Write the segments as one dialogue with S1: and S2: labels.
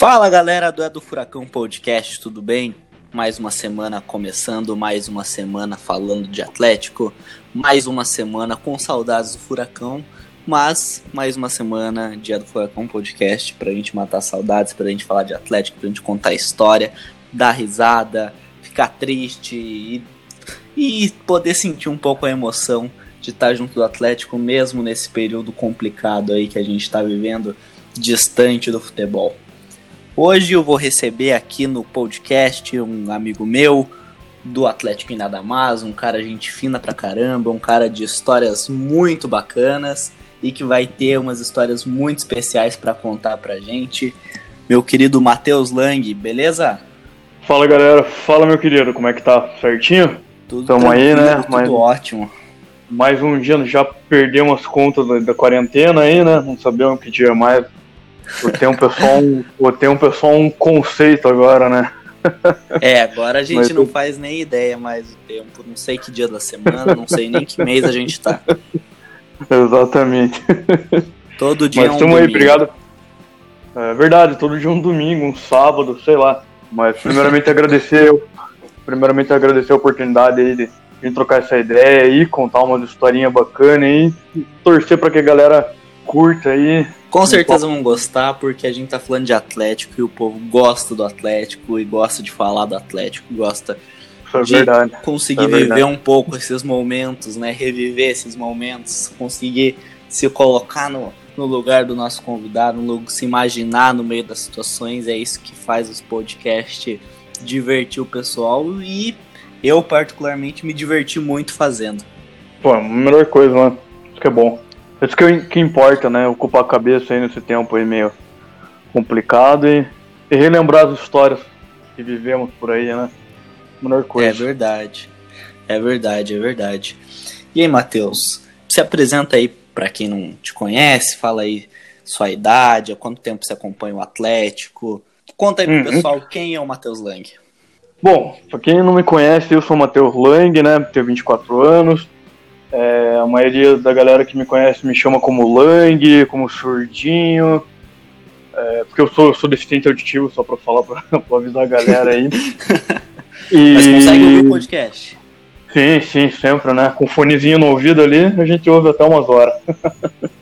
S1: Fala galera do É do Furacão Podcast, tudo bem? Mais uma semana começando, mais uma semana falando de Atlético, mais uma semana com saudades do Furacão, mas mais uma semana de É do Furacão Podcast pra gente matar saudades, pra gente falar de Atlético, pra gente contar história, dar risada, ficar triste e, e poder sentir um pouco a emoção de estar junto do Atlético, mesmo nesse período complicado aí que a gente está vivendo, distante do futebol. Hoje eu vou receber aqui no podcast um amigo meu do Atlético em Nada Mais, um cara gente fina pra caramba, um cara de histórias muito bacanas e que vai ter umas histórias muito especiais para contar pra gente. Meu querido Matheus Lang, beleza?
S2: Fala galera, fala meu querido, como é que tá? Certinho?
S1: Tudo
S2: Tamo aí, né?
S1: Tudo
S2: Mais-
S1: ótimo.
S2: Mais um dia, já perdemos as contas da, da quarentena aí, né? Não sabemos que dia é mais. O tempo é só um, o tempo é só um conceito agora, né?
S1: É, agora a gente
S2: Mas
S1: não
S2: eu-
S1: faz nem ideia mais do tempo, não sei que dia da semana, não sei nem que mês a gente tá.
S2: Exatamente.
S1: Todo dia
S2: Mas
S1: é um
S2: estamos aí,
S1: domingo.
S2: obrigado. É verdade, todo dia um domingo, um sábado, sei lá. Mas primeiramente agradecer, primeiramente agradecer a oportunidade aí de, de trocar essa ideia aí, contar umas historinhas bacanas aí, e torcer para que a galera curta aí.
S1: Com certeza vão gostar, porque a gente tá falando de Atlético e o povo gosta do Atlético e gosta de falar do Atlético, gosta
S2: é
S1: De-
S2: verdade.
S1: conseguir
S2: É verdade.
S1: viver um pouco esses momentos, né? Reviver esses momentos, conseguir se colocar no, no lugar do nosso convidado, no lugar- se imaginar no meio das situações, é isso que faz os podcasts divertir o pessoal e eu particularmente me diverti muito fazendo.
S2: Pô, a melhor coisa, né? Isso que é bom. Isso que, que importa, né? Ocupar a cabeça aí nesse tempo aí meio complicado e, e relembrar as histórias que vivemos por aí, né? Melhor
S1: É
S2: coisa.
S1: verdade. É verdade, é verdade. E aí, Matheus, se apresenta aí pra quem não te conhece, fala aí sua idade, há quanto tempo você acompanha o Atlético. Conta aí pro
S2: Uhum.
S1: pessoal quem é o Matheus Lang.
S2: Bom, pra quem não me conhece, eu sou o Matheus Lang, né? Tenho 24 anos. É, a maioria da galera que me conhece me chama como Lang, como Surdinho. É, porque eu sou, eu sou deficiente auditivo, só pra falar, pra, pra avisar a galera aí. E-
S1: Mas consegue ouvir o podcast?
S2: Sim, sim, sempre, né? Com fonezinho no ouvido ali, a gente ouve até umas horas.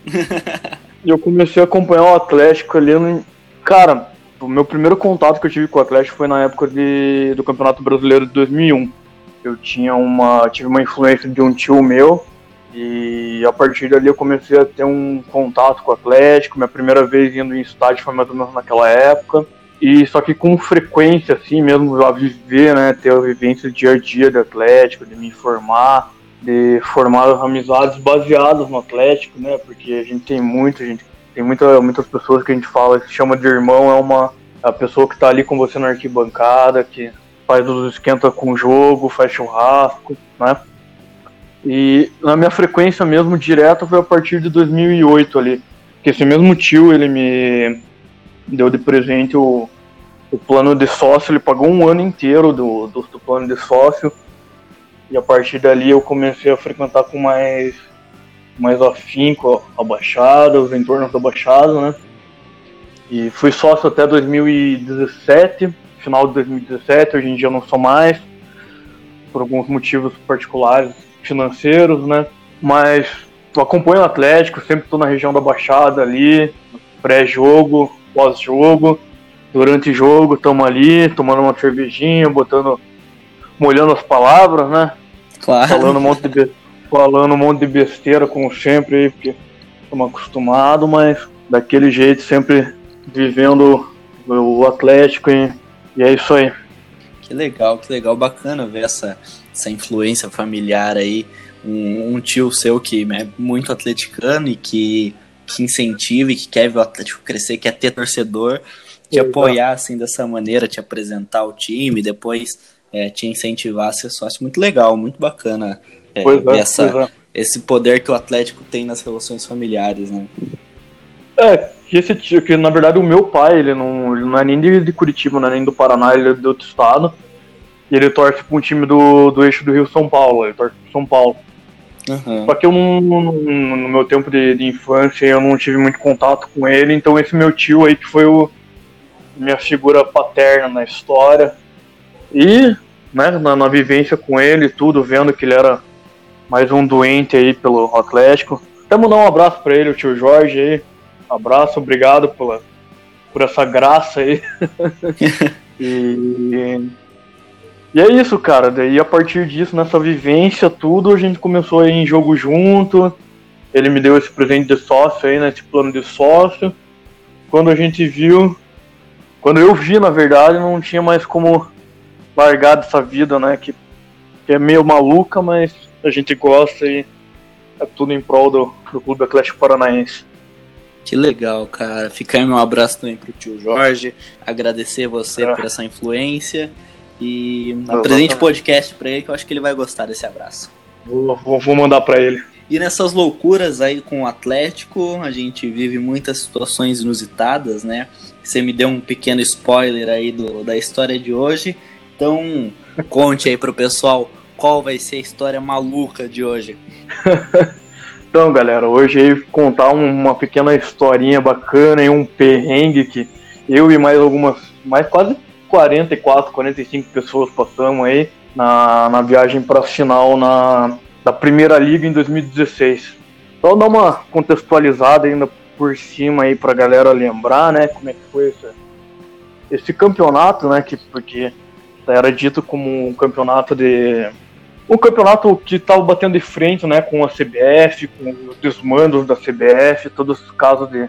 S2: e eu comecei a acompanhar o Atlético ali. No... Cara, o meu primeiro contato que eu tive com o Atlético foi na época de... do Campeonato Brasileiro de 2001. Eu tinha uma, tive uma influência de um tio meu e a partir dali eu comecei a ter um contato com o Atlético. Minha primeira vez indo em estádio foi mais ou menos naquela época. E só que com frequência, assim, mesmo a viver, né, ter a vivência dia a dia do Atlético, de me informar, de formar amizades baseadas no Atlético, né, porque a gente tem muito, a gente tem muita, muitas pessoas que a gente fala que chama de irmão, é uma a pessoa que tá ali com você na arquibancada, que faz os esquenta com o jogo, faz churrasco, né. E na minha frequência mesmo direta foi a partir de 2008 ali, que esse mesmo tio, ele me deu de presente o, o plano de sócio, ele pagou um ano inteiro do, do, do plano de sócio. E a partir dali eu comecei a frequentar com mais, mais afinco a Baixada, os entornos da Baixada, né? E fui sócio até 2017, final de 2017, hoje em dia eu não sou mais, por alguns motivos particulares financeiros, né? Mas eu acompanho o Atlético, sempre estou na região da Baixada ali, pré-jogo, pós-jogo, durante jogo, estamos ali, tomando uma cervejinha, botando. molhando as palavras, né?
S1: Claro.
S2: Falando um monte de, falando um monte de besteira, como sempre, aí, porque estamos acostumados, mas daquele jeito, sempre vivendo o Atlético e, e é isso aí.
S1: Que legal, que legal, bacana ver essa, essa influência familiar aí. Um, um tio seu que é muito atleticano e que, que incentiva e que quer ver o Atlético crescer, quer ter torcedor, te apoiar assim dessa maneira, te apresentar o time, depois é, te incentivar a ser sócio. Muito legal, muito bacana é,
S2: é,
S1: essa,
S2: é.
S1: esse poder que o Atlético tem nas relações familiares, né?
S2: É, que esse tio, que na verdade o meu pai, ele não, ele não é nem de, de Curitiba, não é nem do Paraná, ele é de outro estado. E ele torce para um time do, do eixo do Rio São Paulo, ele torce pro São Paulo.
S1: Uhum.
S2: Só que eu não, não- no meu tempo de, de infância eu não tive muito contato com ele, então esse meu tio aí que foi o, minha figura paterna na história. E, né, na, na vivência com ele, tudo, vendo que ele era mais um doente aí pelo Atlético. Até mandar um abraço para ele, o tio Jorge aí. Abraço, obrigado pela, por essa graça aí. e, e é isso, cara. Daí a partir disso, nessa vivência, tudo, a gente começou a ir em jogo junto. Ele me deu esse presente de sócio aí, né? Esse plano de sócio. Quando a gente viu. Quando eu vi, na verdade, não tinha mais como largar dessa vida, né? Que, que é meio maluca, mas a gente gosta e é tudo em prol do, do Clube Atlético Paranaense.
S1: Que legal, cara. Fica aí meu abraço também pro tio Jorge. Agradecer você é. por essa influência. E apresente o podcast pra ele que eu acho que ele vai gostar desse abraço.
S2: Vou, vou, mandar para ele.
S1: E nessas loucuras aí com o Atlético, a gente vive muitas situações inusitadas, né? Você me deu um pequeno spoiler aí do, da história de hoje. Então, conte aí pro pessoal qual vai ser a história maluca de hoje.
S2: então, galera, hoje aí contar uma pequena historinha bacana e um perrengue que eu e mais algumas, mais quase 44, 45 pessoas passamos aí na, na viagem para a final na, da Primeira Liga em 2016. Só dar uma contextualizada ainda por cima aí pra galera lembrar, né, como é que foi esse, esse campeonato, né, que, porque era dito como um campeonato de um campeonato que estava batendo de frente, né, com a CBF, com os desmandos da CBF, todos os casos de,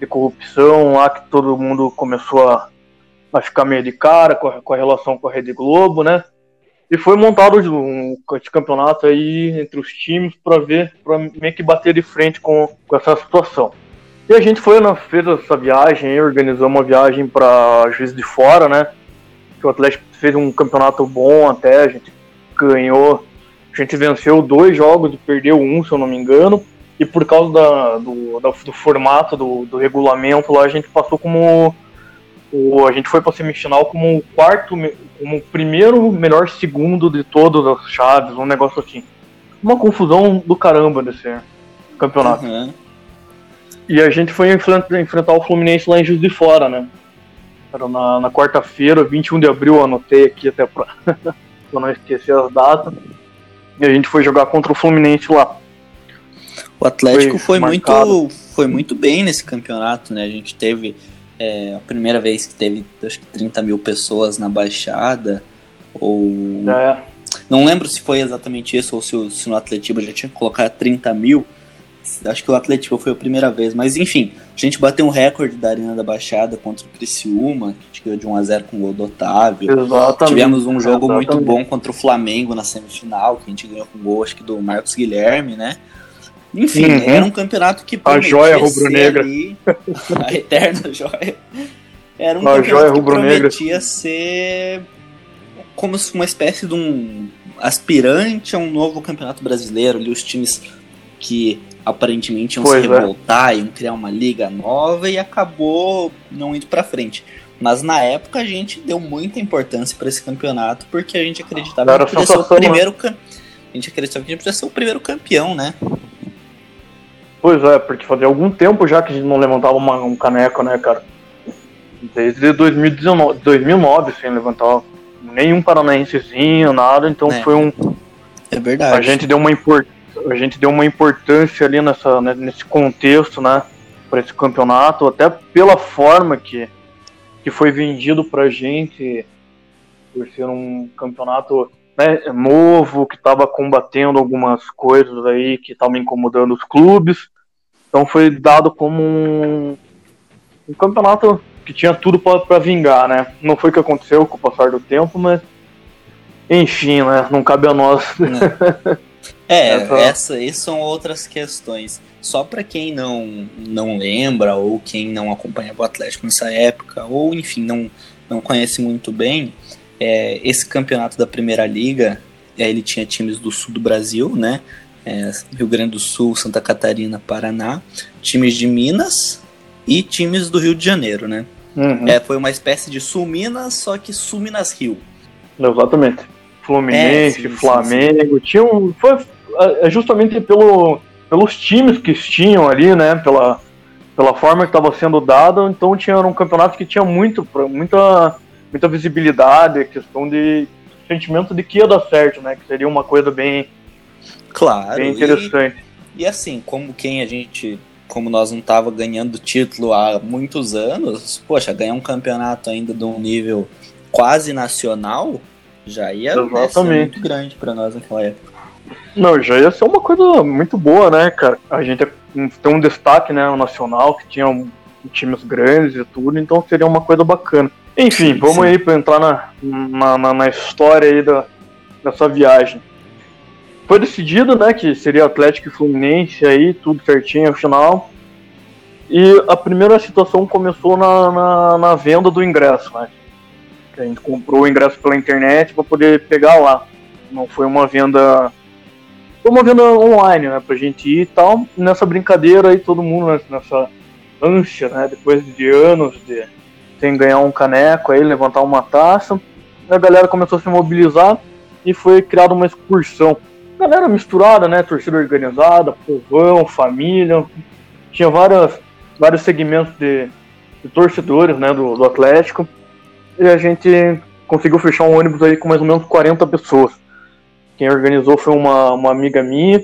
S2: de corrupção lá que todo mundo começou a a ficar meio de cara com a, com a relação com a Rede Globo, né? E foi montado um, campeonato aí entre os times para ver, para meio que bater de frente com, com essa situação. E a gente foi, fez essa viagem, organizou uma viagem para Juiz de Fora, né? Que o Atlético fez um campeonato bom até, a gente ganhou, a gente venceu dois jogos e perdeu um, se eu não me engano. E por causa da, do, da, do formato do, do regulamento lá, a gente passou como o, a gente foi para semifinal como o quarto, como o primeiro melhor segundo de todas as chaves, um negócio assim. Uma confusão do caramba desse campeonato. Uhum. E a gente foi enfrentar, enfrentar o Fluminense lá em Juiz de Fora, né? Era na, na quarta-feira, 21 de abril, anotei aqui até pra, pra não esquecer as datas. E a gente foi jogar contra o Fluminense lá.
S1: O Atlético foi, foi muito, foi muito bem nesse campeonato, né? A gente teve é a primeira vez que teve acho que 30 mil pessoas na Baixada, ou. É. Não lembro se foi exatamente isso ou se, se no Atletiba já tinha colocado 30 mil. Acho que o Atletiba foi a primeira vez, mas enfim, a gente bateu um recorde da Arena da Baixada contra o Criciúma, que a gente ganhou de 1x0 com o gol do Otávio. Exatamente. Tivemos um jogo Exatamente. muito bom contra o Flamengo na semifinal, que a gente ganhou com gol, acho que do Marcos Guilherme, né? Enfim, uhum. era um campeonato que
S2: a joia rubro-negra,
S1: a eterna joia. Era um a campeonato que prometia ser como uma espécie de um aspirante a um novo campeonato brasileiro, ali os times que aparentemente iam pois se é. revoltar, é. iam criar uma liga nova e acabou não indo para frente. Mas na época a gente deu muita importância para esse campeonato porque a gente acreditava que podia ser o primeiro né? a gente acreditava que a gente podia ser o primeiro campeão, né?
S2: Pois é, porque fazia algum tempo já que a gente não levantava uma, um caneco, né, cara? Desde 2019, 2009, sem levantar nenhum paranaensezinho, nada, então é. foi um...
S1: É verdade.
S2: A gente deu uma, import, a gente deu uma importância ali nessa, né, nesse contexto, né, para esse campeonato, até pela forma que, que foi vendido pra gente, por ser um campeonato né, novo, que estava combatendo algumas coisas aí que estavam incomodando os clubes. Então foi dado como um, um campeonato que tinha tudo para vingar, né? Não foi o que aconteceu com o passar do tempo, mas enfim, né? Não cabe a nós.
S1: É, essa... essa, essas são outras questões. Só para quem não, não lembra ou quem não acompanhava o Atlético nessa época, ou enfim, não, não conhece muito bem, é, esse campeonato da Primeira Liga, é, ele tinha times do sul do Brasil, né? É, Rio Grande do Sul, Santa Catarina, Paraná, times de Minas e times do Rio de Janeiro, né? Uhum. É, foi uma espécie de Sul Minas, só que Sul Minas Rio.
S2: Exatamente. Fluminense, é, sim, Flamengo, sim, sim. tinha um, foi é, é justamente pelo, pelos times que tinham ali, né? Pela, pela forma que estava sendo dada, então tinha um campeonato que tinha muito, muita, muita visibilidade, questão de sentimento de que ia dar certo, né? Que seria uma coisa bem,
S1: claro,
S2: bem interessante.
S1: E, e assim, como quem a gente, como nós não tava ganhando título há muitos anos, poxa, ganhar um campeonato ainda de um nível quase nacional já ia ser muito grande para nós naquela época.
S2: Não, já ia ser uma coisa muito boa, né, cara? A gente tem um destaque, né, nacional, que tinha um, times grandes e tudo, então seria uma coisa bacana. Enfim, vamos Sim. aí para entrar na, na, na, na, história aí da, dessa viagem. Foi decidido, né, que seria Atlético e Fluminense aí, tudo certinho final. E a primeira situação começou na, na, na venda do ingresso, né? A gente comprou o ingresso pela internet para poder pegar lá. Não foi uma venda foi uma venda online, né, pra gente ir e tal. nessa brincadeira aí, todo mundo nessa ânsia, né, depois de anos de sem ganhar um caneco aí, levantar uma taça, a galera começou a se mobilizar e foi criada uma excursão. Galera misturada, né, torcida organizada, povão, família, tinha várias, vários segmentos de, de torcedores, né, do, do Atlético, e a gente conseguiu fechar um ônibus aí com mais ou menos 40 pessoas. Quem organizou foi uma, uma amiga minha.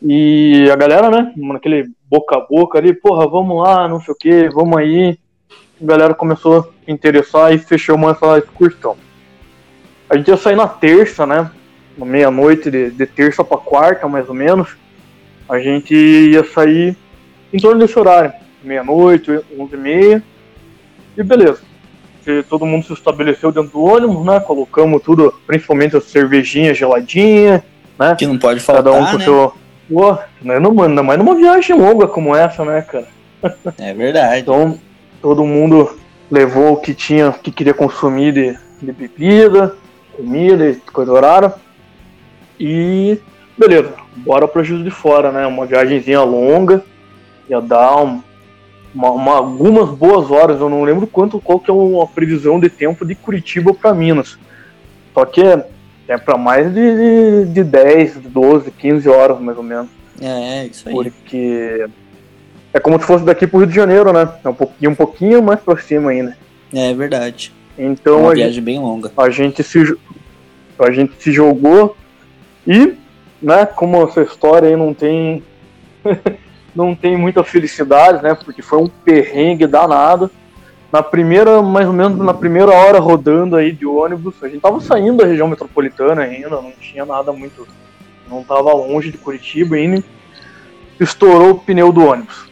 S2: E a galera, né, naquele boca a boca ali, porra, vamos lá, não sei o que, vamos aí. A galera começou a se interessar e fechou essa excursão. A gente ia sair na terça, né, meia-noite de, de terça para quarta, mais ou menos. A gente ia sair em torno desse horário, meia-noite, onze e meia. E beleza que todo mundo se estabeleceu dentro do ônibus, né? Colocamos tudo, principalmente as cervejinhas geladinhas, né?
S1: Que não pode faltar,
S2: Cada um com
S1: né?
S2: seu... Pô, não, não, ainda mais numa viagem longa como essa, né, cara?
S1: É verdade.
S2: Então, todo mundo levou o que tinha, que queria consumir de, de bebida, comida e coisa rara. E beleza, bora pro Juiz de Fora, né? Uma viagemzinha longa, ia dar um, uma, uma, algumas boas horas, eu não lembro quanto qual que é a previsão de tempo de Curitiba para Minas. Só que é, é para mais de, de, de 10, 12, 15 horas mais ou menos.
S1: É, é, isso aí.
S2: Porque é como se fosse daqui pro Rio de Janeiro, né? É um pouquinho, um pouquinho mais pra cima ainda.
S1: É verdade.
S2: Então
S1: é uma viagem
S2: gente,
S1: bem longa.
S2: A gente se a gente se jogou e, né, como essa história aí não tem não tem muita felicidade, né? Porque foi um perrengue danado. Na primeira, mais ou menos na primeira hora rodando aí de ônibus, a gente tava saindo da região metropolitana ainda, não tinha nada muito. Não tava longe de Curitiba ainda. Estourou o pneu do ônibus.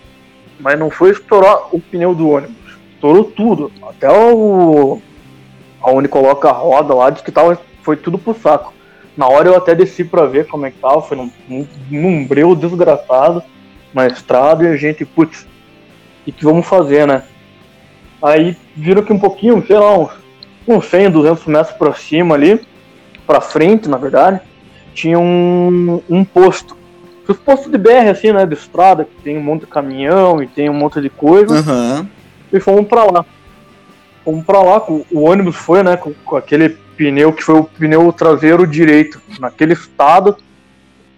S2: Mas não foi estourar o pneu do ônibus. Estourou tudo. Até o. Aonde coloca a roda lá, diz que tava, foi tudo pro saco. Na hora eu até desci pra ver como é que tava, foi num, num, num breu desgraçado na estrada e a gente, putz, o que, vamos fazer, né? Aí viram que um pouquinho, sei lá, uns, uns 100, 200 metros pra cima ali, pra frente, na verdade, tinha um, um posto. Os postos de BR, assim, né, de estrada, que tem um monte de caminhão e tem um monte de coisa.
S1: Uhum.
S2: E fomos pra lá. Fomos pra lá, o ônibus foi, né, com, com aquele pneu que foi o pneu traseiro direito, naquele estado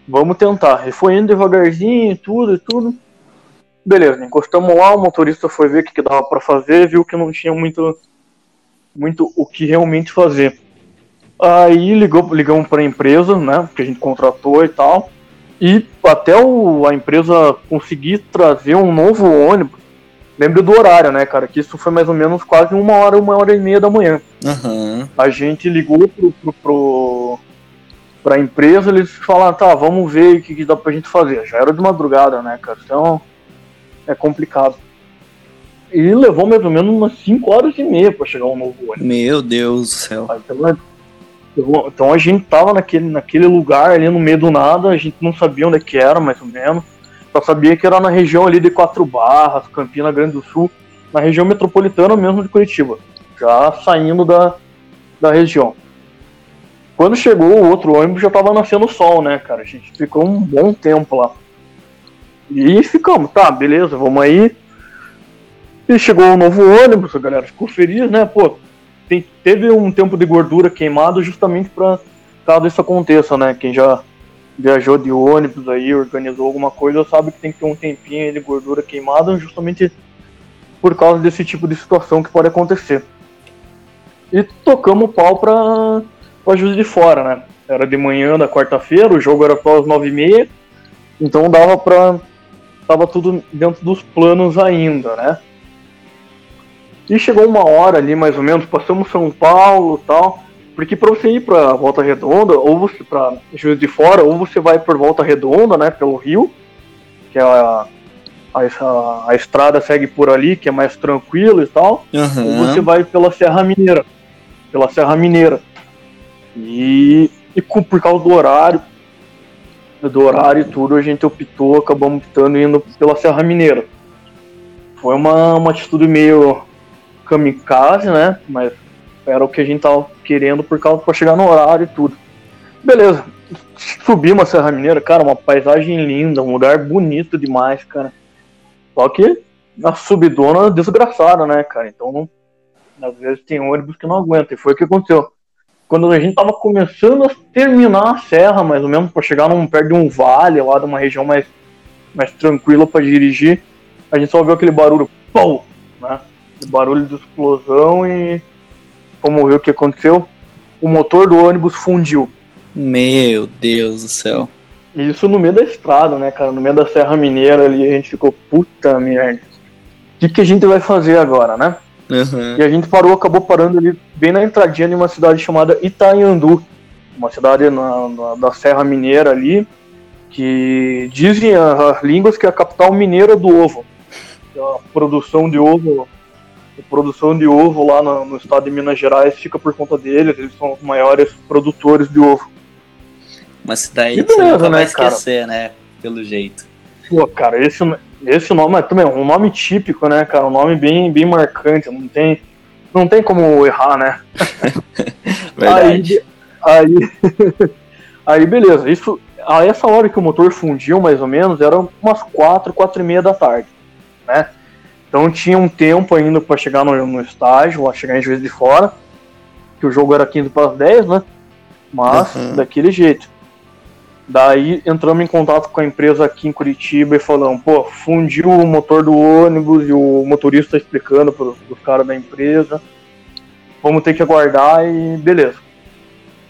S2: Vamos tentar. E foi indo devagarzinho, tudo e tudo. Beleza, encostamos lá, o motorista foi ver o que, que dava para fazer, viu que não tinha muito, muito o que realmente fazer. Aí ligou, ligamos para a empresa, né, que a gente contratou e tal, e até o, a empresa conseguir trazer um novo ônibus, lembra do horário, né, cara, que isso foi mais ou menos quase uma hora, uma hora e meia da manhã.
S1: Uhum.
S2: A gente ligou pro, pro, pro, pra empresa, eles falaram, tá, vamos ver o que, que dá pra gente fazer. Já era de madrugada, né, cara? Então é complicado. E levou mais ou menos umas 5 horas e meia pra chegar um novo ônibus.
S1: Meu Deus do céu.
S2: Então, então a gente tava naquele, naquele lugar ali no meio do nada, a gente não sabia onde é que era, mais ou menos. Só sabia que era na região ali de Quatro Barras, Campina Grande do Sul, na região metropolitana mesmo de Curitiba. Já saindo da, da região. Quando chegou o outro ônibus já tava nascendo o sol, né, cara? A gente ficou um bom tempo lá. E ficamos, tá, beleza, vamos aí. E chegou um novo ônibus, a galera ficou feliz, né? Pô, tem, teve um tempo de gordura queimado justamente para caso isso aconteça, né? Quem já viajou de ônibus aí, organizou alguma coisa, sabe que tem que ter um tempinho de gordura queimada justamente por causa desse tipo de situação que pode acontecer. E tocamos o pau pra, pra Juiz de Fora, né? Era de manhã da quarta-feira, o jogo era só às nove e meia, então dava pra... Tava tudo dentro dos planos ainda, né? E chegou uma hora ali, mais ou menos, passamos São Paulo tal, porque para você ir para Volta Redonda, ou você para Juiz de Fora, ou você vai por Volta Redonda, né, pelo Rio, que é a, a, a estrada segue por ali, que é mais tranquilo e tal, uhum. ou você vai pela Serra Mineira, pela Serra Mineira. E, e por causa do horário, do horário e tudo, a gente optou, acabamos optando indo pela Serra Mineira. Foi uma, uma atitude meio kamikaze, né, mas era o que a gente tava querendo por causa para chegar no horário e tudo. Beleza. Subimos a Serra Mineira, cara, uma paisagem linda, um lugar bonito demais, cara. Só que a subidona desgraçada, né, cara? Então, às vezes tem ônibus que não aguenta. E foi o que aconteceu. Quando a gente tava começando a terminar a serra, mais ou menos, para chegar num, perto de um vale, lá de uma região mais, mais tranquila para dirigir, a gente só ouviu aquele barulho, pau, né? barulho de explosão e vamos ver o que aconteceu. O motor do ônibus fundiu.
S1: Meu Deus do céu.
S2: Isso no meio da estrada, né, cara? No meio da Serra Mineira ali, a gente ficou, puta merda. O que, que a gente vai fazer agora, né? Uhum. E a gente parou, acabou parando ali bem na entradinha de uma cidade chamada Itaiandu. Uma cidade na, na, da Serra Mineira ali, que dizem as línguas que é a capital mineira do ovo. A produção de ovo a produção de ovo lá no, no, estado de Minas Gerais fica por conta deles, eles são os maiores produtores de ovo.
S1: Mas daí e beleza, você nunca né, vai esquecer, cara? né? Pelo jeito.
S2: Pô, cara, esse, esse nome é também um nome típico, né, cara? Um nome bem, bem marcante, não tem, não tem como errar, né?
S1: Verdade.
S2: Aí, aí, aí, beleza, isso, a essa hora que o motor fundiu, mais ou menos, era umas 4, 4 e meia da tarde, né? Então tinha um tempo ainda para chegar no, no estágio, a chegar em Juiz de Fora, que o jogo era 15 para as 10, né? Mas uhum. daquele jeito. Daí entramos em contato com a empresa aqui em Curitiba e falamos, pô, fundiu o motor do ônibus e o motorista explicando para os caras da empresa. Vamos ter que aguardar e beleza.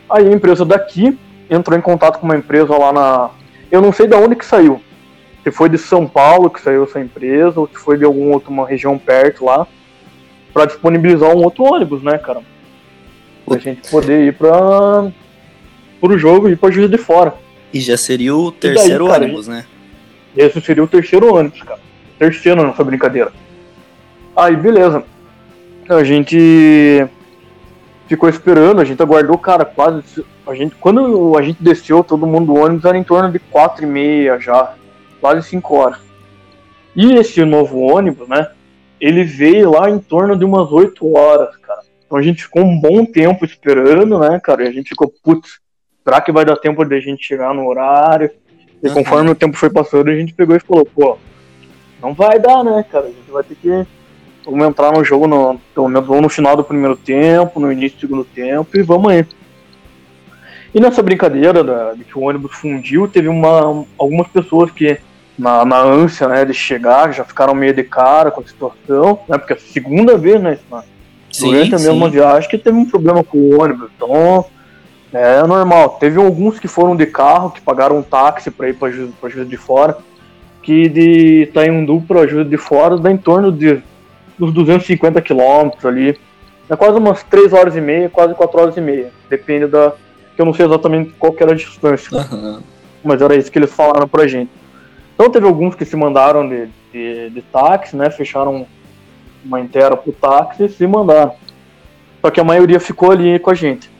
S2: Aí a empresa daqui entrou em contato com uma empresa lá na. Eu não sei de onde que saiu, se foi de São Paulo que saiu essa empresa, ou se foi de alguma outra região perto lá, para disponibilizar um outro ônibus, né, cara? Pra gente poder ir para o jogo e ir pra Juiz de Fora.
S1: E já seria o terceiro daí, cara, ônibus, né?
S2: Esse seria o terceiro ônibus, cara. Terceiro nessa brincadeira. Aí, beleza. A gente ficou esperando, a gente aguardou, cara, quase. A gente, quando a gente desceu, todo mundo do ônibus era em torno de quatro e meia já quase 5 horas. E esse novo ônibus, né? Ele veio lá em torno de umas 8 horas, cara. Então a gente ficou um bom tempo esperando, né, cara? E a gente ficou, putz, será que vai dar tempo de a gente chegar no horário? E uhum. conforme o tempo foi passando, a gente pegou e falou, pô, não vai dar, né, cara? A gente vai ter que. Vamos entrar no jogo, no, pelo menos no final do primeiro tempo, no início do segundo tempo, e vamos aí. E nessa brincadeira da, de que o ônibus fundiu, teve uma, algumas pessoas que na, na ânsia né, de chegar, já ficaram meio de cara com a situação, né? Porque é a segunda vez, né? Sim, durante a mesma viagem que teve um problema com o ônibus. Então, é normal. Teve alguns que foram de carro, que pagaram um táxi para ir para Juiz de Fora, que de Itaiundu para Juiz de Fora dá em torno de uns 250 quilômetros ali. É quase umas 3 horas e meia, quase 4 horas e meia. Depende da. que eu não sei exatamente qual era a distância. Uhum. Mas era isso que eles falaram pra gente. Então teve alguns que se mandaram de, de, de táxi, né? Fecharam uma inteira pro táxi e se mandaram. Só que a maioria ficou ali com a gente.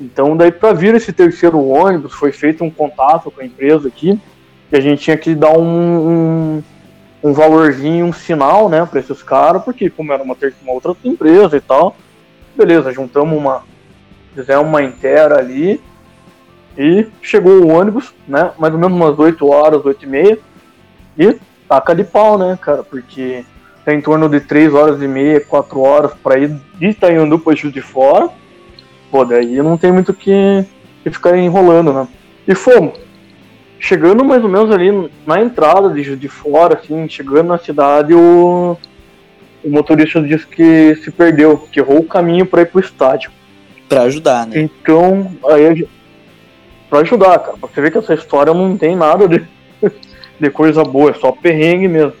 S2: Então daí para vir esse terceiro ônibus foi feito um contato com a empresa aqui e a gente tinha que dar um, um, um valorzinho, um sinal, né, para esses caras, porque como era uma, uma outra empresa e tal, beleza, juntamos uma, fizemos uma inteira ali e chegou o ônibus, né? Mais ou menos umas 8 horas, 8 e meia. E taca de pau, né, cara? Porque tem tá em torno de 3 horas e meia, 4 horas para ir de Itaiandu para Juiz de Fora. Pô, daí não tem muito que, que ficar enrolando, né? E fomos. chegando mais ou menos ali na entrada de, de fora, assim, chegando na cidade, o, o motorista disse que se perdeu, que errou o caminho para ir pro estádio.
S1: Pra ajudar, né?
S2: Então, aí a gente, pra ajudar, cara, pra você ver que essa história não tem nada de, de coisa boa, é só perrengue mesmo.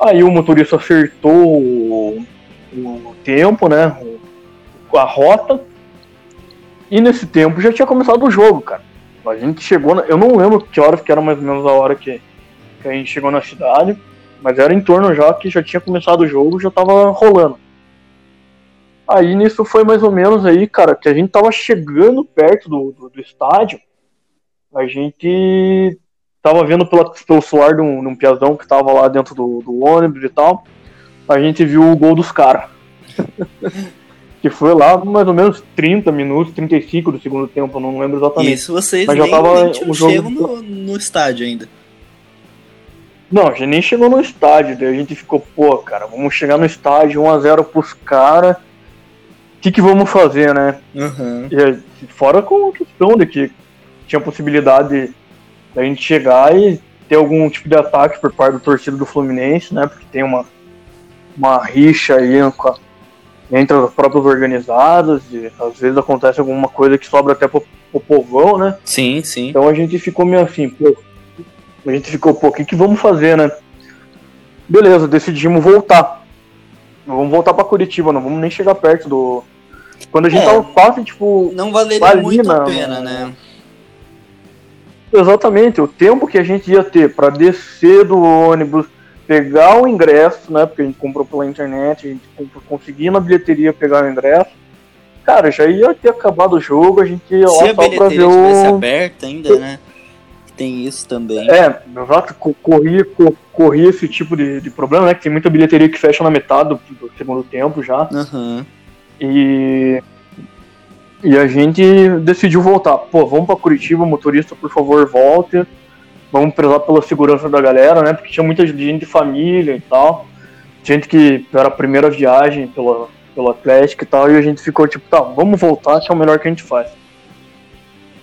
S2: Aí o motorista acertou o, o tempo, né? A rota. E nesse tempo já tinha começado o jogo, cara. A gente chegou. Na, eu não lembro que horas que era mais ou menos a hora que, que a gente chegou na cidade. Mas era em torno já que já tinha começado o jogo, já tava rolando. Aí nisso foi mais ou menos aí, cara, que a gente tava chegando perto do, do, do estádio. A gente tava vendo pela, pelo celular de um, de um piazão que tava lá dentro do, do ônibus e tal. A gente viu o gol dos caras. que foi lá mais ou menos 30 minutos, 35 do segundo tempo, não lembro exatamente.
S1: Isso vocês
S2: Mas
S1: nem,
S2: já tava
S1: nem
S2: o jogo-
S1: no, no estádio ainda.
S2: Não, a gente nem chegou no estádio, daí a gente ficou, pô, cara, vamos chegar no estádio 1x0 pros caras. O que, que vamos fazer, né?
S1: Uhum.
S2: E, fora com a questão de que tinha possibilidade da gente chegar e ter algum tipo de ataque por parte do torcida do Fluminense, né? Porque tem uma, uma rixa aí com a- entre as próprias organizadas, e às vezes acontece alguma coisa que sobra até pro, pro povão, né?
S1: Sim, sim.
S2: Então a gente ficou meio assim, pô. A gente ficou, pô, o que, que vamos fazer, né? Beleza, decidimos voltar. Vamos voltar pra Curitiba, não vamos nem chegar perto do. Quando a gente
S1: É.
S2: tava quase, tipo.
S1: Não valeria
S2: Ali
S1: muito a
S2: na-
S1: pena, né?
S2: Exatamente, o tempo que a gente ia ter pra descer do ônibus, pegar o ingresso, né? Porque a gente comprou pela internet, a gente comprou, conseguia na bilheteria pegar o ingresso. Cara, já ia ter acabado o jogo, a gente ia lá
S1: Se a
S2: só pra
S1: bilheteria
S2: ver o.
S1: aberta ainda, né? Tem isso também.
S2: É, exato, co- corria, co- corria esse tipo de, de problema, né? Que tem muita bilheteria que fecha na metade do, do segundo tempo já.
S1: Aham.
S2: E. E a gente decidiu voltar. Pô, vamos pra Curitiba, motorista, por favor, volte. Vamos prezar pela segurança da galera, né? Porque tinha muita gente de família e tal. Gente que era a primeira viagem pela, pelo Atlético e tal. E a gente ficou tipo, tá, vamos voltar, que é o melhor que a gente faz.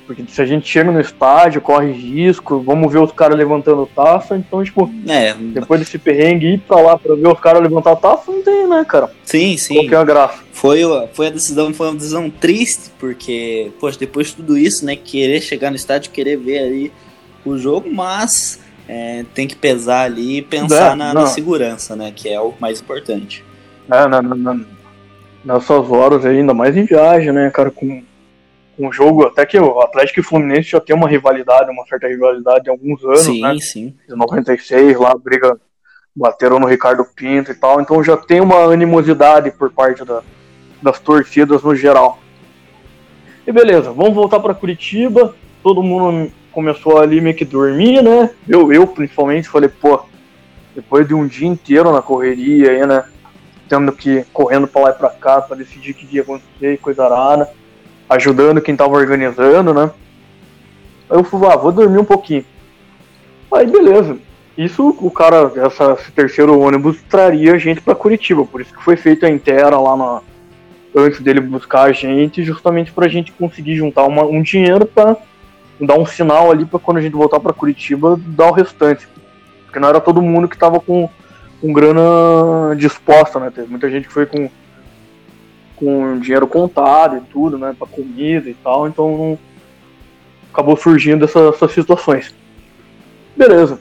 S2: Porque se a gente chega no estádio, corre risco, vamos ver os caras levantando taça, então, tipo,
S1: É,
S2: depois desse perrengue ir pra lá pra ver os caras levantar taça, não tem, né, cara?
S1: sim, sim.
S2: Qual que é graça?
S1: Foi, a- foi a decisão, foi uma decisão triste, porque, poxa, depois de tudo isso, né, querer chegar no estádio, querer ver ali o jogo, mas é, tem que pesar ali e pensar na,
S2: não.
S1: na segurança, né, que é o mais importante.
S2: É, na, na- nessas horas aí, ainda mais em viagem, né, cara, com, com o jogo, até que o Atlético e o Fluminense já tem uma rivalidade, uma certa rivalidade há alguns anos,
S1: sim,
S2: né?
S1: sim.
S2: De 96, lá, briga, bateram no Ricardo Pinto e tal, então já tem uma animosidade por parte da- das torcidas no geral. E beleza, vamos voltar para Curitiba, todo mundo começou ali meio que dormir, né? Eu, eu principalmente, falei, pô, depois de um dia inteiro na correria aí, né? Tendo que correndo pra lá e pra cá pra decidir que ia acontecer coisa arada, ajudando quem tava organizando, né? Aí eu falei, ah, vou dormir um pouquinho. Aí beleza. Isso o cara, essa, esse terceiro ônibus traria a gente pra Curitiba, por isso que foi feita a inteira lá na, antes dele buscar a gente, justamente pra gente conseguir juntar uma- um dinheiro pra dar um sinal ali pra quando a gente voltar pra Curitiba dar o restante. Porque não era todo mundo que tava com, com grana disposta, né? Teve muita gente que foi com, com dinheiro contado e tudo, né? Pra comida e tal, então não- acabou surgindo essa- essas situações. Beleza.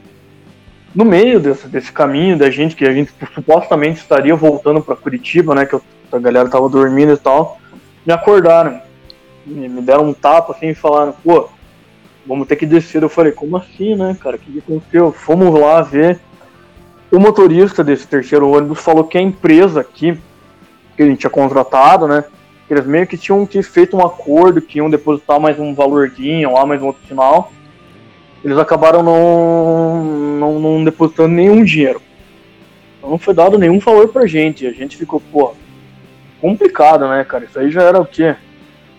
S2: No meio desse, desse caminho da gente, que a gente supostamente estaria voltando pra Curitiba, né? Que a galera tava dormindo e tal, me acordaram. Me deram um tapa assim e falaram, pô, vamos ter que descer. Eu falei, como assim, né, cara? O que, aconteceu? Fomos lá ver. O motorista desse terceiro ônibus falou que a empresa aqui, que a gente tinha contratado, né? Eles meio que tinham que feito um acordo que iam depositar mais um valorzinho lá, mais um outro sinal. Eles acabaram não, não, não depositando nenhum dinheiro. Então não foi dado nenhum valor pra gente. A gente ficou, pô, complicado, né, cara? Isso aí já era o quê?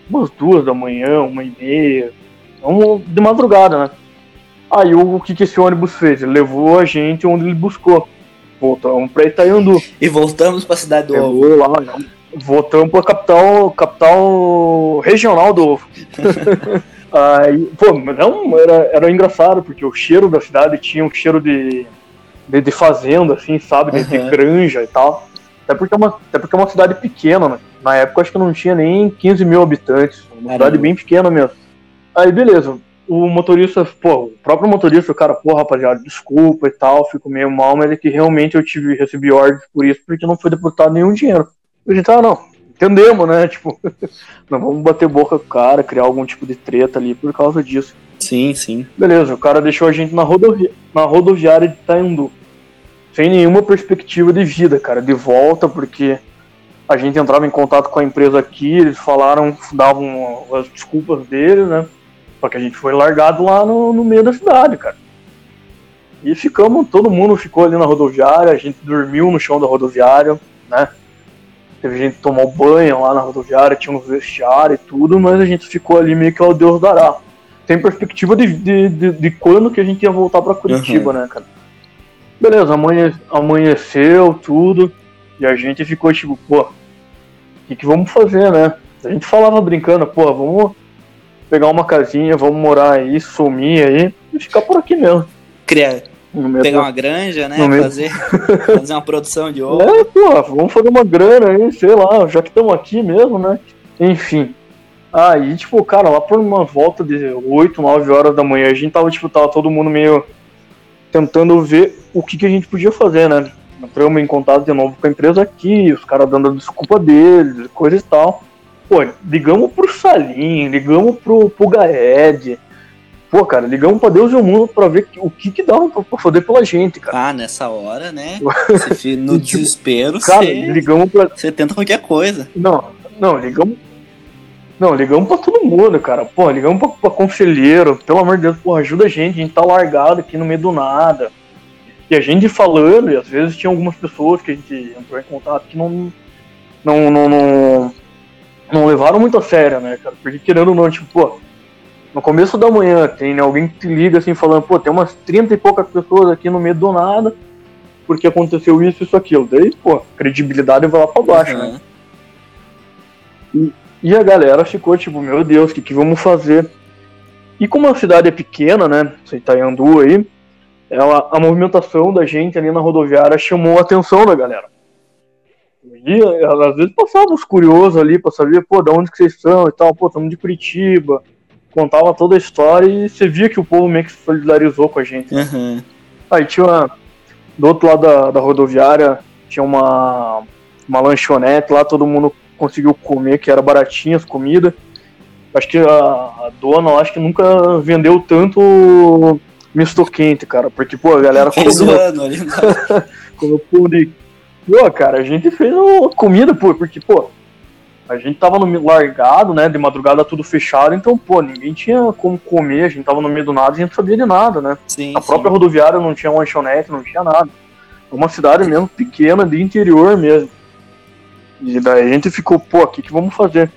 S2: Umas duas da manhã, uma e meia. Então, de madrugada, né? Aí o, que, que esse ônibus fez? Ele levou a gente onde ele buscou. Voltamos pra Itaiandu.
S1: E voltamos pra cidade do Ovo.
S2: Lá, voltamos pra capital, capital regional do Ovo. Aí, pô, não, era, era engraçado, porque o cheiro da cidade tinha um cheiro de, de, de fazenda, assim, sabe? De, de
S1: Uhum.
S2: granja e tal. Até porque, é uma, até porque é uma cidade pequena, né? Na época acho que não tinha nem 15 mil habitantes. Uma
S1: Caramba.
S2: cidade bem pequena mesmo. Aí beleza, o motorista, pô, o próprio motorista, o cara, pô, rapaziada, desculpa e tal, fico meio mal, mas é que realmente eu tive, recebi ordens por isso, porque não foi depositado nenhum dinheiro. A gente, ah, não, entendemos, né? Tipo, não vamos bater boca com o cara, criar algum tipo de treta ali por causa disso.
S1: Sim, sim.
S2: Beleza, o cara deixou a gente na, rodovi na rodoviária de Itaendu. Sem nenhuma perspectiva de vida, cara, de volta, porque a gente entrava em contato com a empresa aqui, eles falaram, davam as desculpas deles, né? Só que a gente foi largado lá no, no meio da cidade, cara. E ficamos, todo mundo ficou ali na rodoviária, a gente dormiu no chão da rodoviária, né? Teve gente que tomou banho lá na rodoviária, tinha uns vestiários e tudo, mas a gente ficou ali meio que ao Deus dará. Tem perspectiva de, de, de, de quando que a gente ia voltar pra Curitiba, né, cara? Beleza, amanhe, amanheceu tudo, e a gente ficou tipo, pô, o que, que vamos fazer, né? A gente falava brincando, pô, vamos pegar uma casinha, vamos morar aí, sumir aí, e ficar por aqui mesmo.
S1: Criar, pegar uma granja, né?
S2: no
S1: Fazer, fazer uma produção de ovo.
S2: É, pô, vamos fazer uma grana aí, sei lá, já que estamos aqui mesmo, né? Enfim. Aí, tipo, cara, lá por uma volta de 8, 9 horas da manhã, a gente tava, tipo, tava todo mundo meio tentando ver o que, que a gente podia fazer, né? Entramos em contato de novo com a empresa aqui, os caras dando a desculpa deles, coisa e tal. Pô, ligamos pro Salim, ligamos pro, pro Gaed. Pô, cara, ligamos pra Deus e o mundo pra ver o que que dava pra, pra fazer pela gente, cara.
S1: Ah, nessa hora, né? Você no
S2: Tipo,
S1: desespero,
S2: Cara,
S1: você,
S2: ligamos pra,
S1: você tenta qualquer coisa.
S2: Não, não, ligamos. Não, ligamos pra todo mundo, cara. Pô, ligamos pra, pra conselheiro. Pelo amor de Deus, pô, ajuda a gente. A gente tá largado aqui no meio do nada. E a gente falando, e às vezes tinha algumas pessoas que a gente entrou em contato que. Não, não, não, não levaram muito a sério, né, cara? Porque querendo ou não, tipo, pô, no começo da manhã tem né, alguém que te liga assim falando, pô, tem umas 30 e poucas pessoas aqui no meio do nada, porque aconteceu isso, isso, aquilo. Daí, pô, credibilidade vai lá pra baixo, né?
S1: Aham.
S2: E a galera ficou tipo, meu Deus, o que, que vamos fazer? E como a cidade é pequena, né? Essa Itaiandu aí, ela, a movimentação da gente ali na rodoviária chamou a atenção da galera. E às vezes passavam os curiosos ali pra saber, pô, da onde que vocês são e tal, pô, estamos de Curitiba. Contava toda a história e você via que o povo meio que se solidarizou com a gente.
S1: Aham.
S2: Aí tinha uma, do outro lado da, da rodoviária tinha uma, uma lanchonete lá, todo mundo conseguiu comer, que era baratinha as comidas. Acho que a, a dona, eu acho que nunca vendeu tanto misto quente, cara, porque, pô, a galera comeu,
S1: zoando ali. né?
S2: comeu pão de... Pô, cara, a gente fez uma comida, pô, porque, pô, a gente tava no largado, né, de madrugada tudo fechado, então, pô, ninguém tinha como comer, a gente tava no meio do nada, a gente não sabia de nada, né.
S1: Sim,
S2: A
S1: sim.
S2: própria rodoviária não tinha lanchonete, não tinha nada. É Uma cidade mesmo pequena, de interior mesmo. E daí a gente ficou, pô, o que, que vamos fazer?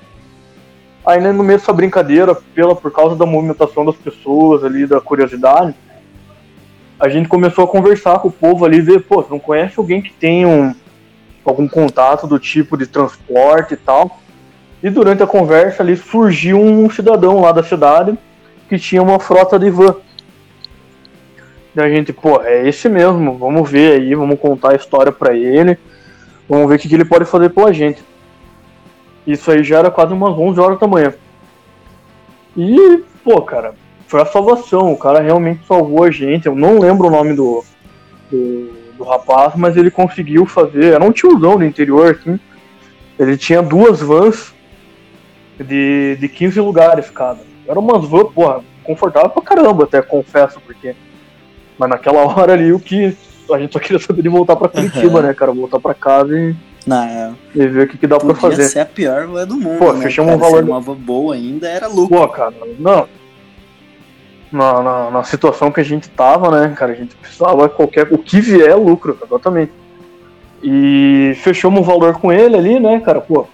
S2: Aí né, no meio dessa brincadeira, pela, por causa da movimentação das pessoas ali, da curiosidade, a gente começou a conversar com o povo ali, ver, pô, você não conhece alguém que tem um, algum contato do tipo de transporte e tal? E durante a conversa ali surgiu um cidadão lá da cidade que tinha uma frota de van. E a gente, pô, é esse mesmo, vamos ver aí, vamos contar a história pra ele, vamos ver o que, que ele pode fazer pela gente. Isso aí já era quase umas 11 horas da manhã. E, pô, cara, foi a salvação, o cara realmente salvou a gente. Eu não lembro o nome do, do, do rapaz, mas ele conseguiu fazer, era um tiozão do interior, assim. Ele tinha duas vans de, de 15 lugares cada. Era umas vans, porra, confortável pra caramba até, confesso, porque. Mas naquela hora ali o que. A gente só queria saber de voltar pra Curitiba,
S1: Aham.
S2: né, cara? Voltar pra casa e,
S1: Não,
S2: e ver o que, que dá pra
S1: podia
S2: fazer.
S1: ser a pior van do mundo.
S2: Pô,
S1: né,
S2: fechamos um valor-
S1: Se uma van boa ainda era lucro.
S2: Pô, cara, não. Na, na, na situação que a gente tava, né, cara, a gente precisava qualquer. O que vier é lucro, exatamente. E fechamos o valor com ele ali, né, cara, pô.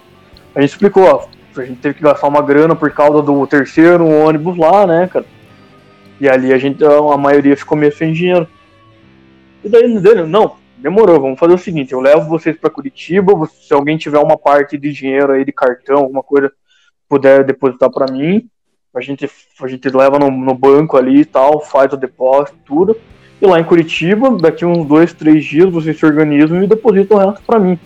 S2: A gente explicou, ó, a gente teve que gastar uma grana por causa do terceiro ônibus lá, né, cara. E ali a gente, a maioria ficou meio sem dinheiro. E daí, dele, não, demorou, vamos fazer o seguinte, eu levo vocês pra Curitiba, se alguém tiver uma parte de dinheiro aí de cartão, alguma coisa, puder depositar pra mim, a gente, a gente leva no, no banco ali e tal, faz o depósito, tudo. E lá em Curitiba, daqui uns dois, três dias, vocês se organizam e depositam o resto pra mim.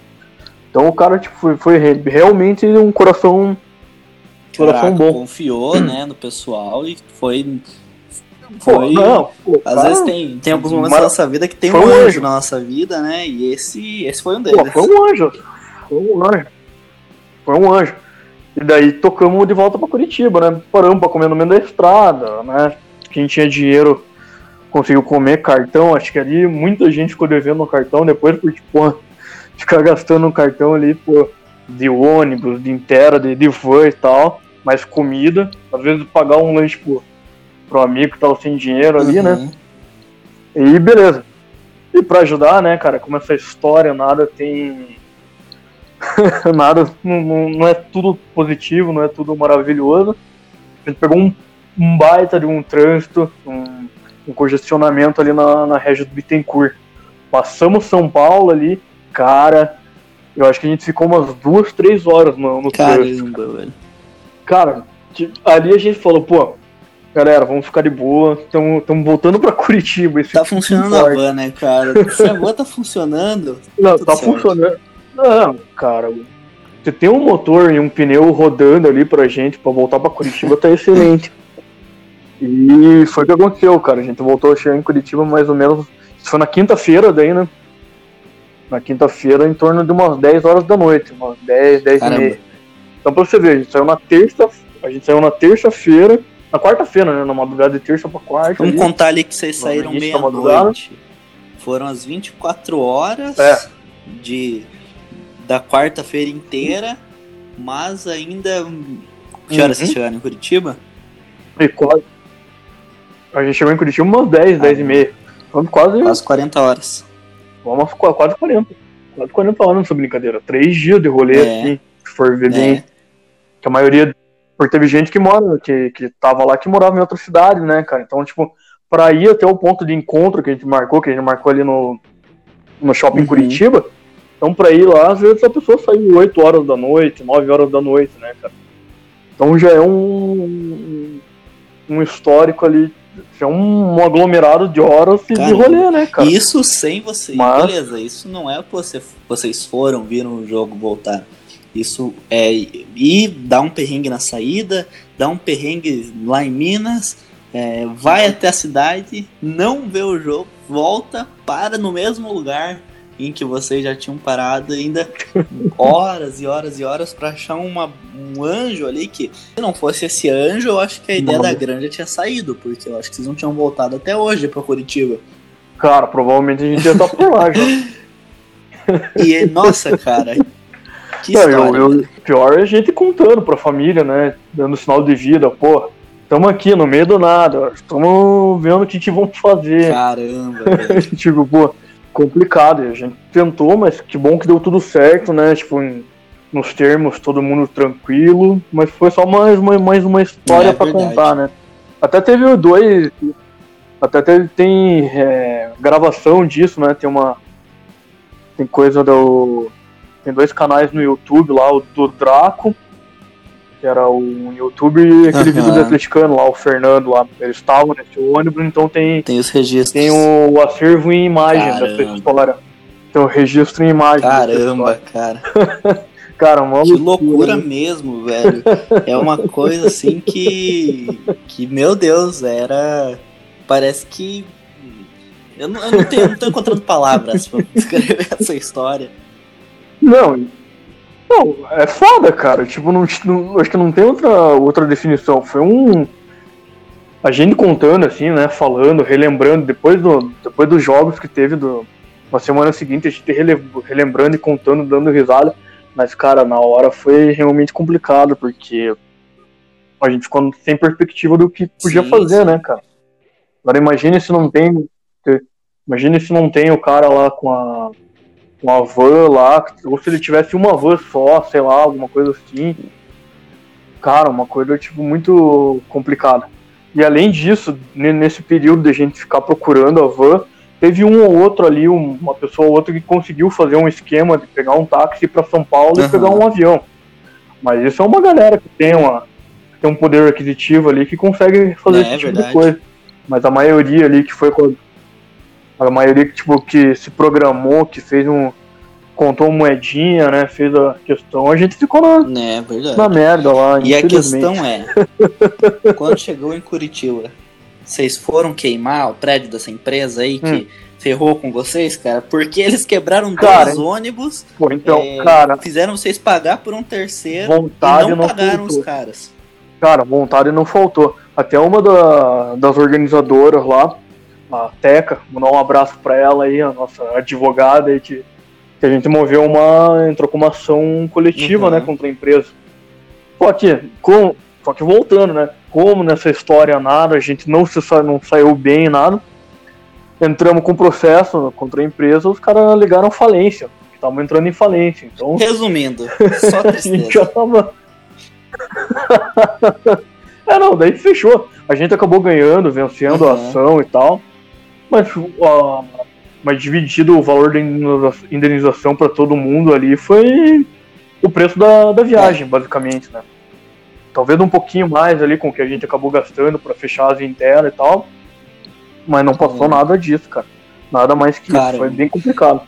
S2: Então o cara tipo, foi, foi realmente um coração.
S1: Caraca, coração bom. Confiou, né, no pessoal e foi. Foi. Pô, não, pô, Às cara, vezes tem, tem alguns momentos da nossa vida que tem um anjo, anjo, na nossa vida, né? E esse, esse foi um deles. Pô,
S2: foi um anjo. Foi um anjo. Foi um anjo. E daí tocamos de volta para Curitiba, né? Paramos para comer no meio da estrada, né? Quem tinha dinheiro conseguiu comer cartão, acho que ali muita gente ficou devendo no cartão depois, porque, pô, ficar gastando um cartão ali, pô, de ônibus, de inteira, de, de van e tal, mais comida, às vezes pagar um lanche pro, pro amigo que tava sem dinheiro ali, né? uhum. né? E beleza. E para ajudar, né, cara, como essa história nada tem. nada, não, não é tudo positivo, não é tudo maravilhoso. A gente pegou um, um baita de um trânsito, um, um congestionamento ali na, na região do Bittencourt. Passamos São Paulo ali, cara, eu acho que a gente ficou umas duas, três horas no, no
S1: Caramba, trânsito. velho.
S2: Cara, ali a gente falou, pô, galera, vamos ficar de boa, estamos voltando pra Curitiba.
S1: tá funcionando a van, né, cara? Se a van tá funcionando.
S2: Não, tá certo. funcionando. Não, cara. Você tem um motor e um pneu rodando ali pra gente pra voltar pra Curitiba, tá excelente. E foi o que aconteceu, cara. A gente voltou a chegar em Curitiba mais ou menos. Isso foi na quinta-feira daí, né? Na quinta-feira, em torno de umas 10 horas da noite, umas 10, 10 Caramba. e meia. Então pra você ver, a gente saiu na terça. A gente saiu na terça-feira. Na quarta-feira, né? Na madrugada de terça pra quarta.
S1: Vamos ali, contar ali que vocês saíram meia-noite. Foram as 24 horas
S2: é.
S1: de da quarta-feira inteira, mas ainda. Que horas uhum. vocês chegaram em Curitiba?
S2: E quase, a gente chegou em Curitiba umas 10, ah, 10 e meia. Vamos quase.
S1: Quase 40 horas.
S2: Vamos quase 40. Quase 40 horas nessa brincadeira. Três dias de rolê, é. assim, se for ver bem. É. Que a maioria. Porque teve gente que mora, que, que tava lá que morava em outra cidade, né, cara? Então, tipo, pra ir até o ponto de encontro que a gente marcou, que a gente marcou ali no, no shopping uhum. Curitiba. Então, pra ir lá, às vezes a pessoa saiu 8 horas da noite, 9 horas da noite, né, cara? Então já é um, um histórico ali é um, um aglomerado de horas e de rolê, né, cara?
S1: Isso sem você. Mas... Beleza, isso não é você, vocês foram, viram o jogo voltar. Isso é ir dar um perrengue na saída, dar um perrengue lá em Minas, é, vai até a cidade, não vê o jogo, volta, para no mesmo lugar, em que vocês já tinham parado ainda horas e horas e horas para achar uma, um anjo ali que, se não fosse esse anjo, eu acho que a ideia da granja tinha saído, porque eu acho que vocês não tinham voltado até hoje para Curitiba.
S2: Cara, provavelmente a gente ia estar por lá já.
S1: e, nossa, cara,
S2: que não, história, eu, eu, pior é a gente contando pra família, né? Dando sinal de vida, pô. Estamos aqui no meio do nada, estamos vendo o que, que vamos fazer.
S1: Caramba,
S2: tipo, pô, complicado. A gente tentou, mas que bom que deu tudo certo, né? Tipo, em, nos termos, todo mundo tranquilo. Mas foi só mais uma, mais uma história é, para contar, né? Até teve dois. Até teve, tem é, gravação disso, né? Tem uma. Tem coisa do. Tem dois canais no YouTube lá, o do Draco que era o YouTube e aquele uhum. vídeo do atleticano lá, o Fernando lá. Eles estavam nesse ônibus, então tem.
S1: Tem os registros.
S2: Tem o, acervo em imagem Caramba. dessa história. Tem o registro em imagem.
S1: Caramba, cara.
S2: cara, uma
S1: Que loucura mesmo, velho. É uma coisa assim que. Que, meu Deus, era. Parece que. Eu não, eu não, tenho, não tô encontrando palavras pra descrever essa história.
S2: Não, não, é foda, cara. Tipo, não, não, acho que não tem outra, outra definição. Foi um. A gente contando, assim, né? Falando, relembrando, depois, do, depois dos jogos que teve do, na semana seguinte, a gente rele, relembrando e contando, dando risada. Mas, cara, na hora foi realmente complicado, porque a gente ficou sem perspectiva do que podia sim, fazer, sim. né, cara? Agora imagine se não tem. Imagine se não tem o cara lá com a uma van lá, ou se ele tivesse uma van só, sei lá, alguma coisa assim. Cara, uma coisa tipo muito complicada. E além disso, nesse período de a gente ficar procurando a van, teve um ou outro ali, uma pessoa ou outra que conseguiu fazer um esquema de pegar um táxi para São Paulo uhum. e pegar um avião. Mas isso é uma galera que tem uma tem um poder aquisitivo ali que consegue fazer
S1: É,
S2: esse tipo
S1: verdade.
S2: de coisa. Mas a maioria ali que foi com- a maioria que tipo que se programou, que fez um contou uma moedinha, né, fez a questão, a gente ficou na,
S1: É verdade.
S2: na merda lá,
S1: E a questão é, quando chegou em Curitiba, vocês foram queimar o prédio dessa empresa aí que ferrou com vocês, cara? Porque eles quebraram
S2: Hum. Cara,
S1: dois ônibus,
S2: Pô, então,
S1: é,
S2: cara,
S1: fizeram vocês pagar por um terceiro
S2: vontade
S1: e não,
S2: não
S1: pagaram os
S2: faltou.
S1: caras.
S2: Cara, vontade não faltou. Até uma da- das organizadoras lá, a Teca, mandar um abraço pra ela aí, a nossa advogada aí, que, que a gente moveu uma. entrou com uma ação coletiva,
S1: Uhum.
S2: né, contra a empresa. Só que, com, só que voltando, né? Como nessa história nada, a gente não, se, sa- não saiu bem em nada. Entramos com processo contra a empresa, os caras ligaram falência. Estavam entrando em falência. Então
S1: Resumindo, só
S2: a gente
S1: tristeza.
S2: já tava. é, não, daí fechou. A gente acabou ganhando, vencendo a
S1: Uhum.
S2: ação e tal. Mas, ó, mas dividido o valor da indeniza- indenização para todo mundo ali foi o preço da, da viagem, basicamente, né? Talvez um pouquinho mais ali com o que a gente acabou gastando para fechar as internas e tal. Mas não passou
S1: Uhum.
S2: nada disso, cara. Nada mais que
S1: Cara,
S2: isso. Foi bem complicado.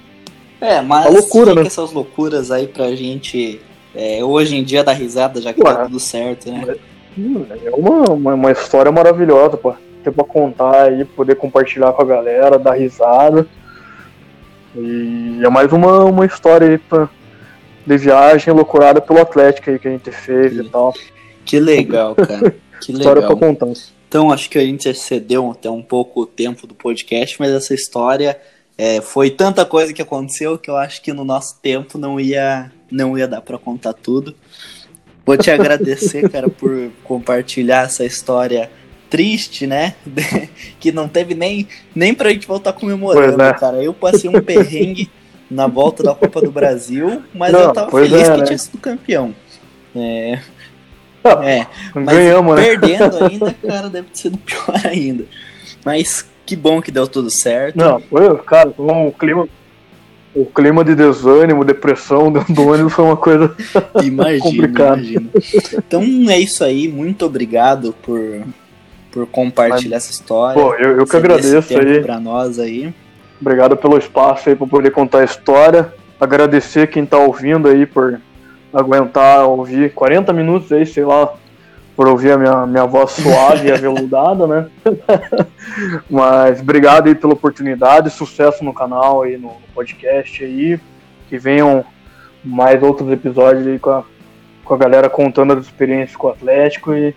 S1: É, mas
S2: Uma loucura, né?
S1: essas loucuras aí pra gente é, hoje em dia dar risada, já que
S2: Ué.
S1: tá tudo certo, né?
S2: Hum, É uma, uma, uma história maravilhosa, pô. Ter pra contar aí, poder compartilhar com a galera, dar risada. E é mais uma, uma história aí pra, de viagem loucurada pelo Atlético aí que a gente fez e
S1: Sim.
S2: tal.
S1: Que legal, cara. Que
S2: História
S1: legal.
S2: pra contar.
S1: Então, acho que a gente excedeu até um pouco o tempo do podcast, mas essa história é, foi tanta coisa que aconteceu que eu acho que no nosso tempo não ia, não ia dar pra contar tudo. Vou te agradecer, cara, por compartilhar essa história triste, né? que não teve nem, nem pra gente voltar comemorando,
S2: é.
S1: cara. Eu passei um perrengue na volta da Copa do Brasil, mas
S2: Não,
S1: eu tava feliz
S2: é,
S1: que
S2: né?
S1: tinha sido campeão. É,
S2: Ah,
S1: é, mas
S2: Ganhamos, né?
S1: perdendo ainda, cara, deve ter sido pior ainda. Mas que bom que deu tudo certo.
S2: Não, foi, cara, um clima. O clima de desânimo, depressão dentro do ônibus foi uma coisa.
S1: Imagina,
S2: complicado.
S1: imagina. Então é isso aí, muito obrigado por, por compartilhar essa história.
S2: Pô, eu, eu que agradeço aí.
S1: Pra nós aí.
S2: Obrigado pelo espaço aí para poder contar a história. Agradecer quem tá ouvindo aí por aguentar ouvir 40 minutos aí, sei lá, por ouvir a minha, minha voz suave e aveludada, né? Mas obrigado aí pela oportunidade, sucesso no canal aí, no podcast aí. Que venham mais outros episódios aí com a, com a galera contando as experiências com o Atlético e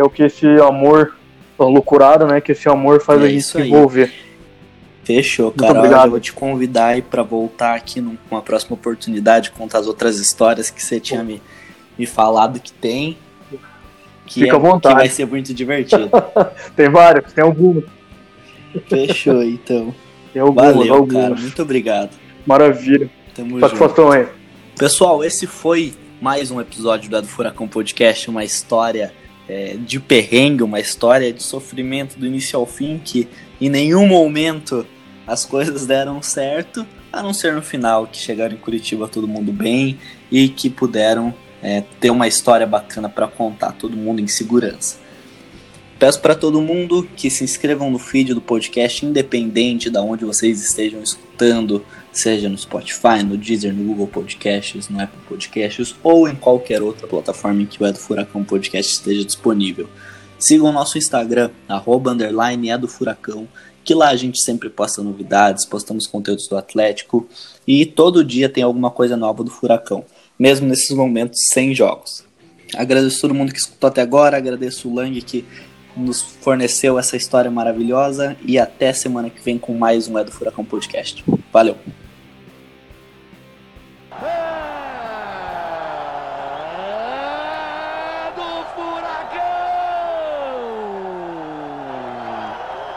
S2: é o que esse amor, a loucurada, né? Que esse amor faz
S1: É
S2: a gente
S1: isso
S2: se envolver.
S1: Fechou, cara. Eu vou te convidar aí pra voltar aqui numa próxima oportunidade, contar as outras histórias que você tinha me, me falado que tem. Que,
S2: Fica
S1: é-
S2: à vontade.
S1: que vai ser muito divertido.
S2: Tem várias, tem algumas.
S1: Fechou, então.
S2: Tem algumas,
S1: Valeu,
S2: algumas.
S1: cara. Muito obrigado.
S2: Maravilha.
S1: Tamo junto.
S2: Satisfação aí.
S1: Pessoal, esse foi mais um episódio do do Furacão Podcast, uma história é, de perrengue, uma história de sofrimento do início ao fim, que em nenhum momento as coisas deram certo, a não ser no final, que chegaram em Curitiba todo mundo bem e que puderam é, ter uma história bacana para contar, todo mundo em segurança. Peço para todo mundo que se inscrevam no feed do podcast, independente de onde vocês estejam escutando, seja no Spotify, no Deezer, no Google Podcasts, no Apple Podcasts ou em qualquer outra plataforma em que o É do Furacão Podcast esteja disponível. Sigam o nosso Instagram, arroba, underline, é do Furacão, que lá a gente sempre posta novidades, postamos conteúdos do Atlético e todo dia tem alguma coisa nova do Furacão, mesmo nesses momentos sem jogos. Agradeço todo mundo que escutou até agora, agradeço o Lang que nos forneceu essa história maravilhosa e até semana que vem com mais um É do Furacão Podcast. Valeu!